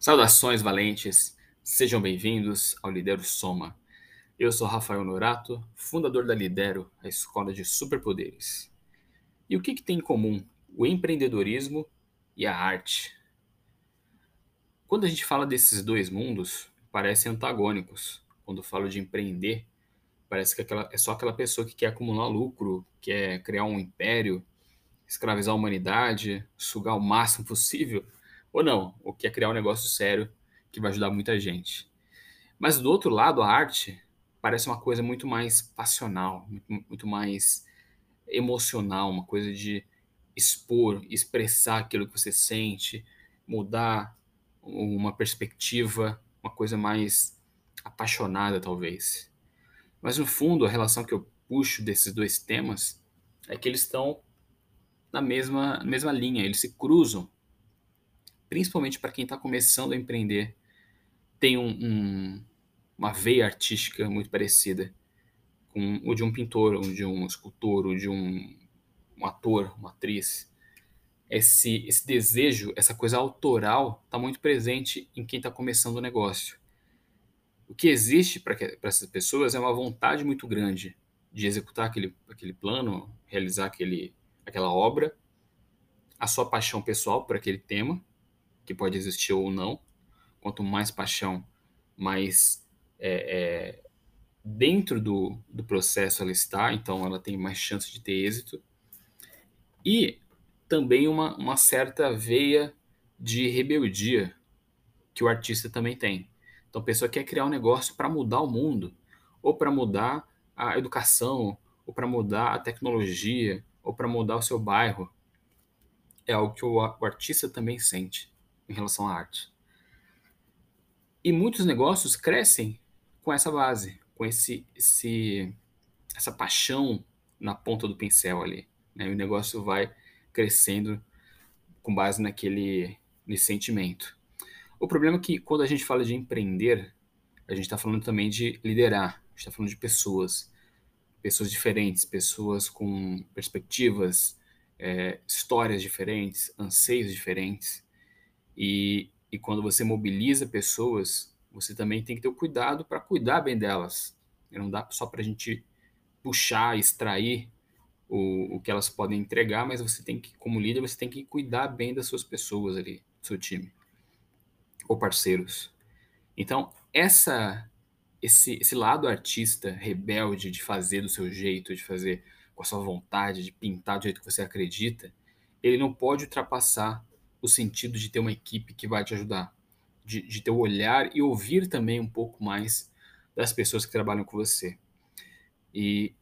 Saudações valentes, sejam bem-vindos ao Lidero Soma. Eu sou Rafael Norato, fundador da Lidero, a escola de superpoderes. E o que, que tem em comum o empreendedorismo e a arte? Quando a gente fala desses dois mundos, parecem antagônicos. Quando falo de empreender, parece que aquela, é só aquela pessoa que quer acumular lucro, quer criar um império, escravizar a humanidade, sugar o máximo possível ou não, ou quer criar um negócio sério que vai ajudar muita gente. Mas do outro lado, a arte parece uma coisa muito mais passional, muito, muito mais emocional, uma coisa de expor, expressar aquilo que você sente, mudar uma perspectiva, uma coisa mais apaixonada, talvez. Mas no fundo, a relação que eu puxo desses dois temas é que eles estão na mesma, na mesma linha, eles se cruzam principalmente para quem está começando a empreender, tem um, um, uma veia artística muito parecida com o de um pintor, ou de um escultor, ou de um, um ator, uma atriz. Esse, esse desejo, essa coisa autoral, está muito presente em quem está começando o negócio. O que existe para essas pessoas é uma vontade muito grande de executar aquele, aquele plano, realizar aquele, aquela obra, a sua paixão pessoal por aquele tema, que pode existir ou não. Quanto mais paixão, mais é, é, dentro do, do processo ela está, então ela tem mais chance de ter êxito. E também uma, uma certa veia de rebeldia que o artista também tem. Então a pessoa quer criar um negócio para mudar o mundo, ou para mudar a educação, ou para mudar a tecnologia, ou para mudar o seu bairro. É algo que o, o artista também sente em relação à arte. E muitos negócios crescem com essa base, com esse, esse essa paixão na ponta do pincel ali. Né? E o negócio vai crescendo com base naquele nesse sentimento. O problema é que quando a gente fala de empreender, a gente está falando também de liderar, a gente está falando de pessoas, pessoas diferentes, pessoas com perspectivas, é, histórias diferentes, anseios diferentes. E, e quando você mobiliza pessoas, você também tem que ter o cuidado para cuidar bem delas. Não dá só para a gente puxar, extrair o, o que elas podem entregar, mas você tem que, como líder, você tem que cuidar bem das suas pessoas ali, do seu time ou parceiros. Então, essa esse, esse lado artista rebelde de fazer do seu jeito, de fazer com a sua vontade, de pintar do jeito que você acredita, ele não pode ultrapassar o sentido de ter uma equipe que vai te ajudar, de, de ter o olhar e ouvir também um pouco mais das pessoas que trabalham com você. E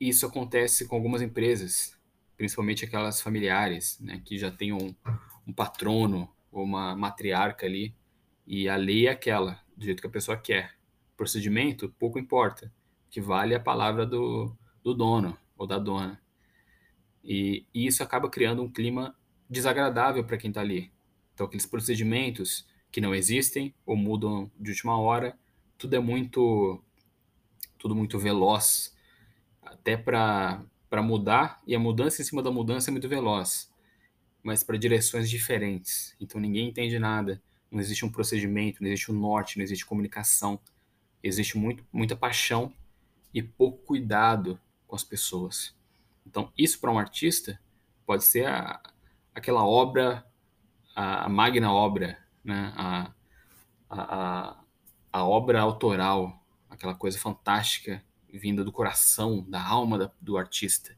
isso acontece com algumas empresas, principalmente aquelas familiares, né, que já têm um, um patrono ou uma matriarca ali, e a lei é aquela, do jeito que a pessoa quer. procedimento, pouco importa, que vale a palavra do, do dono ou da dona. E, e isso acaba criando um clima desagradável para quem está ali. Então, aqueles procedimentos que não existem ou mudam de última hora, tudo é muito, tudo muito veloz, até para mudar e a mudança em cima da mudança é muito veloz, mas para direções diferentes. Então ninguém entende nada, não existe um procedimento, não existe um norte, não existe comunicação, existe muito, muita paixão e pouco cuidado com as pessoas. Então isso para um artista pode ser a, aquela obra, a, magna obra, né? a, a, a obra autoral, aquela coisa fantástica vinda do coração, da alma da, do artista.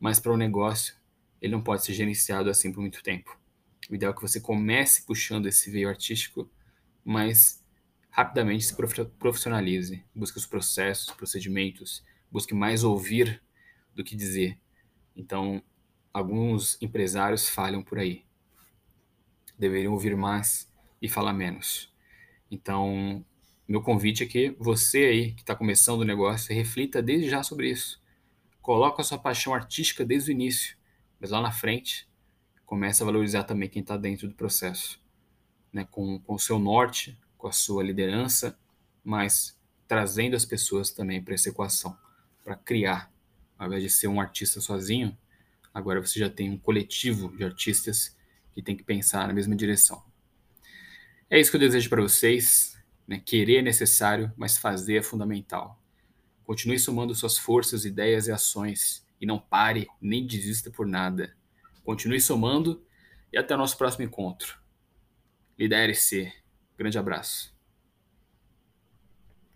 Mas para o um negócio, ele não pode ser gerenciado assim por muito tempo. O ideal é que você comece puxando esse veio artístico, mas rapidamente se profissionalize, busque os processos, procedimentos, busque mais ouvir do que dizer. Então, alguns empresários falham por aí. Deveriam ouvir mais e falar menos. Então, meu convite é que você aí que está começando o negócio reflita desde já sobre isso. Coloque a sua paixão artística desde o início, mas lá na frente comece a valorizar também quem está dentro do processo, né? com, com o seu norte, com a sua liderança, mas trazendo as pessoas também para essa equação, para criar, ao invés de ser um artista sozinho, Agora você já tem um coletivo de artistas que tem que pensar na mesma direção. É isso que eu desejo para vocês. Né? Querer é necessário, mas fazer é fundamental. Continue somando suas forças, ideias e ações. E não pare, nem desista por nada. Continue somando e até o nosso próximo encontro. Lidere-se. Grande abraço.